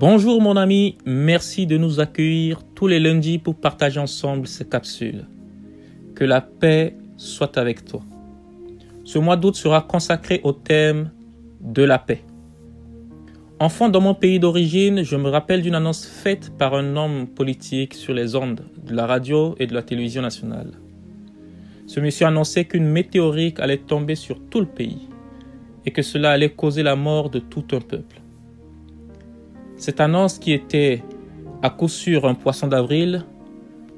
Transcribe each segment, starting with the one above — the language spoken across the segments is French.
Bonjour mon ami, merci de nous accueillir tous les lundis pour partager ensemble ces capsules. Que la paix soit avec toi. Ce mois d'août sera consacré au thème de la paix. Enfant dans mon pays d'origine, je me rappelle d'une annonce faite par un homme politique sur les ondes de la radio et de la télévision nationale. Ce monsieur annonçait qu'une météorite allait tomber sur tout le pays et que cela allait causer la mort de tout un peuple. Cette annonce qui était à coup sûr un poisson d'avril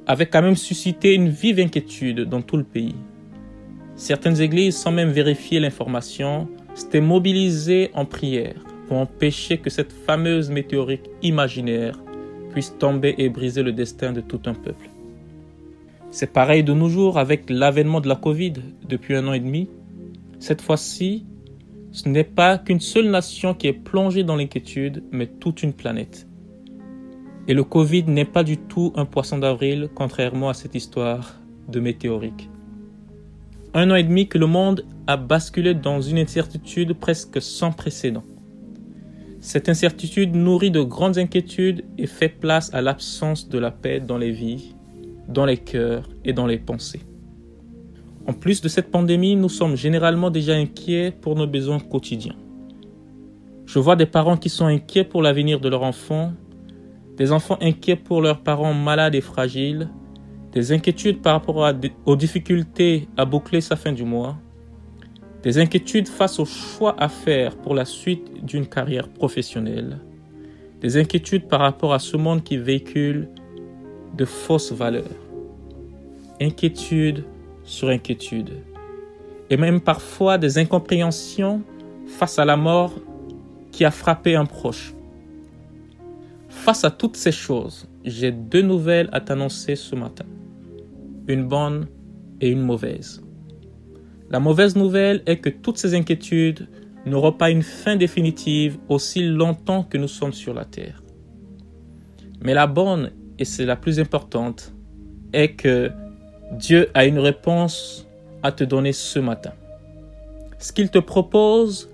avait quand même suscité une vive inquiétude dans tout le pays. Certaines églises, sans même vérifier l'information, s'étaient mobilisées en prière pour empêcher que cette fameuse météorite imaginaire puisse tomber et briser le destin de tout un peuple. C'est pareil de nos jours avec l'avènement de la Covid depuis un an et demi. Cette fois-ci, ce n'est pas qu'une seule nation qui est plongée dans l'inquiétude, mais toute une planète. Et le Covid n'est pas du tout un poisson d'avril, contrairement à cette histoire de météorique. Un an et demi que le monde a basculé dans une incertitude presque sans précédent. Cette incertitude nourrit de grandes inquiétudes et fait place à l'absence de la paix dans les vies, dans les cœurs et dans les pensées. En plus de cette pandémie, nous sommes généralement déjà inquiets pour nos besoins quotidiens. Je vois des parents qui sont inquiets pour l'avenir de leurs enfants, des enfants inquiets pour leurs parents malades et fragiles, des inquiétudes par rapport aux difficultés à boucler sa fin du mois, des inquiétudes face aux choix à faire pour la suite d'une carrière professionnelle, des inquiétudes par rapport à ce monde qui véhicule de fausses valeurs, inquiétude sur inquiétude, et même parfois des incompréhensions face à la mort qui a frappé un proche. Face à toutes ces choses, j'ai deux nouvelles à t'annoncer ce matin, une bonne et une mauvaise. La mauvaise nouvelle est que toutes ces inquiétudes n'auront pas une fin définitive aussi longtemps que nous sommes sur la terre. Mais la bonne, et c'est la plus importante, est que Dieu a une réponse à te donner ce matin. Ce qu'il te propose,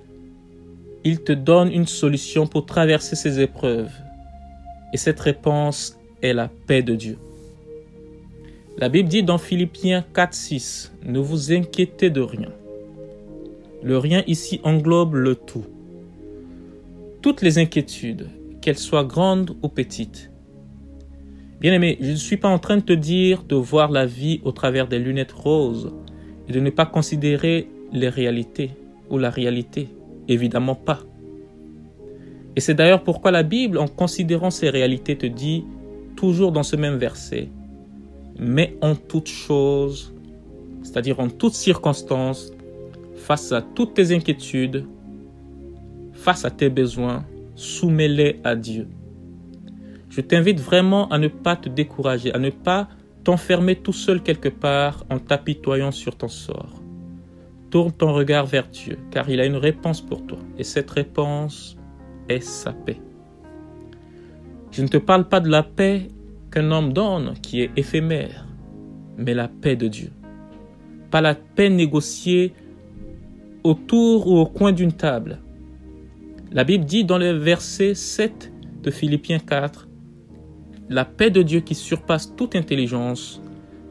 il te donne une solution pour traverser ces épreuves. Et cette réponse est la paix de Dieu. La Bible dit dans Philippiens 4.6, ne vous inquiétez de rien. Le rien ici englobe le tout. Toutes les inquiétudes, qu'elles soient grandes ou petites. Bien aimé, je ne suis pas en train de te dire de voir la vie au travers des lunettes roses et de ne pas considérer les réalités ou la réalité. Évidemment pas. Et c'est d'ailleurs pourquoi la Bible, en considérant ces réalités, te dit, toujours dans ce même verset, mais en toute chose, c'est-à-dire en toutes circonstances, face à toutes tes inquiétudes, face à tes besoins, soumets-les à Dieu. Je t'invite vraiment à ne pas te décourager, à ne pas t'enfermer tout seul quelque part en t'apitoyant sur ton sort. Tourne ton regard vers Dieu, car il a une réponse pour toi, et cette réponse est sa paix. Je ne te parle pas de la paix qu'un homme donne, qui est éphémère, mais la paix de Dieu. Pas la paix négociée autour ou au coin d'une table. La Bible dit dans le verset 7 de Philippiens 4, La paix de Dieu qui surpasse toute intelligence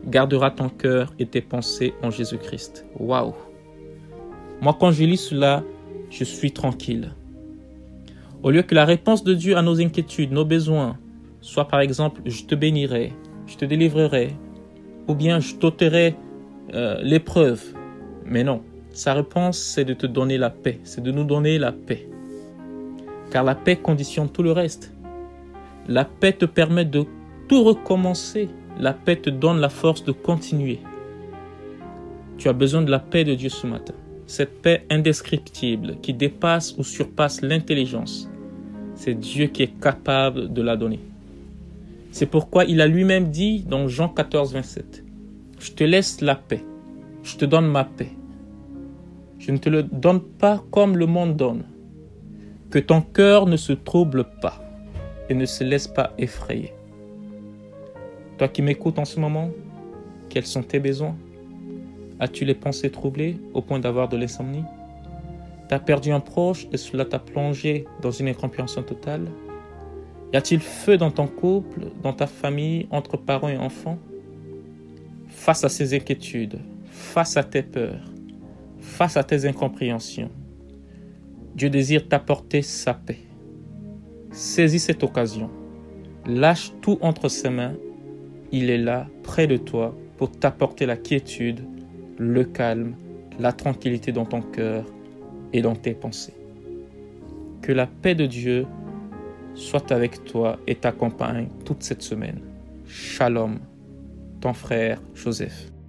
gardera ton cœur et tes pensées en Jésus-Christ. Waouh! Moi, quand je lis cela, je suis tranquille. Au lieu que la réponse de Dieu à nos inquiétudes, nos besoins, soit par exemple je te bénirai, je te délivrerai, ou bien je t'ôterai euh, l'épreuve. Mais non, sa réponse c'est de te donner la paix, c'est de nous donner la paix. Car la paix conditionne tout le reste. La paix te permet de tout recommencer. La paix te donne la force de continuer. Tu as besoin de la paix de Dieu ce matin. Cette paix indescriptible qui dépasse ou surpasse l'intelligence. C'est Dieu qui est capable de la donner. C'est pourquoi il a lui-même dit dans Jean 14, 27, Je te laisse la paix, je te donne ma paix. Je ne te le donne pas comme le monde donne. Que ton cœur ne se trouble pas et ne se laisse pas effrayer. Toi qui m'écoutes en ce moment, quels sont tes besoins? As-tu les pensées troublées au point d'avoir de l'insomnie? T'as perdu un proche et cela t'a plongé dans une incompréhension totale? Y a-t-il feu dans ton couple, dans ta famille, entre parents et enfants? Face à ces inquiétudes, face à tes peurs, face à tes incompréhensions, Dieu désire t'apporter sa paix. Saisis cette occasion. Lâche tout entre ses mains. Il est là, près de toi, pour t'apporter la quiétude, le calme, la tranquillité dans ton cœur et dans tes pensées. Que la paix de Dieu soit avec toi et t'accompagne toute cette semaine. Shalom, ton frère Joseph.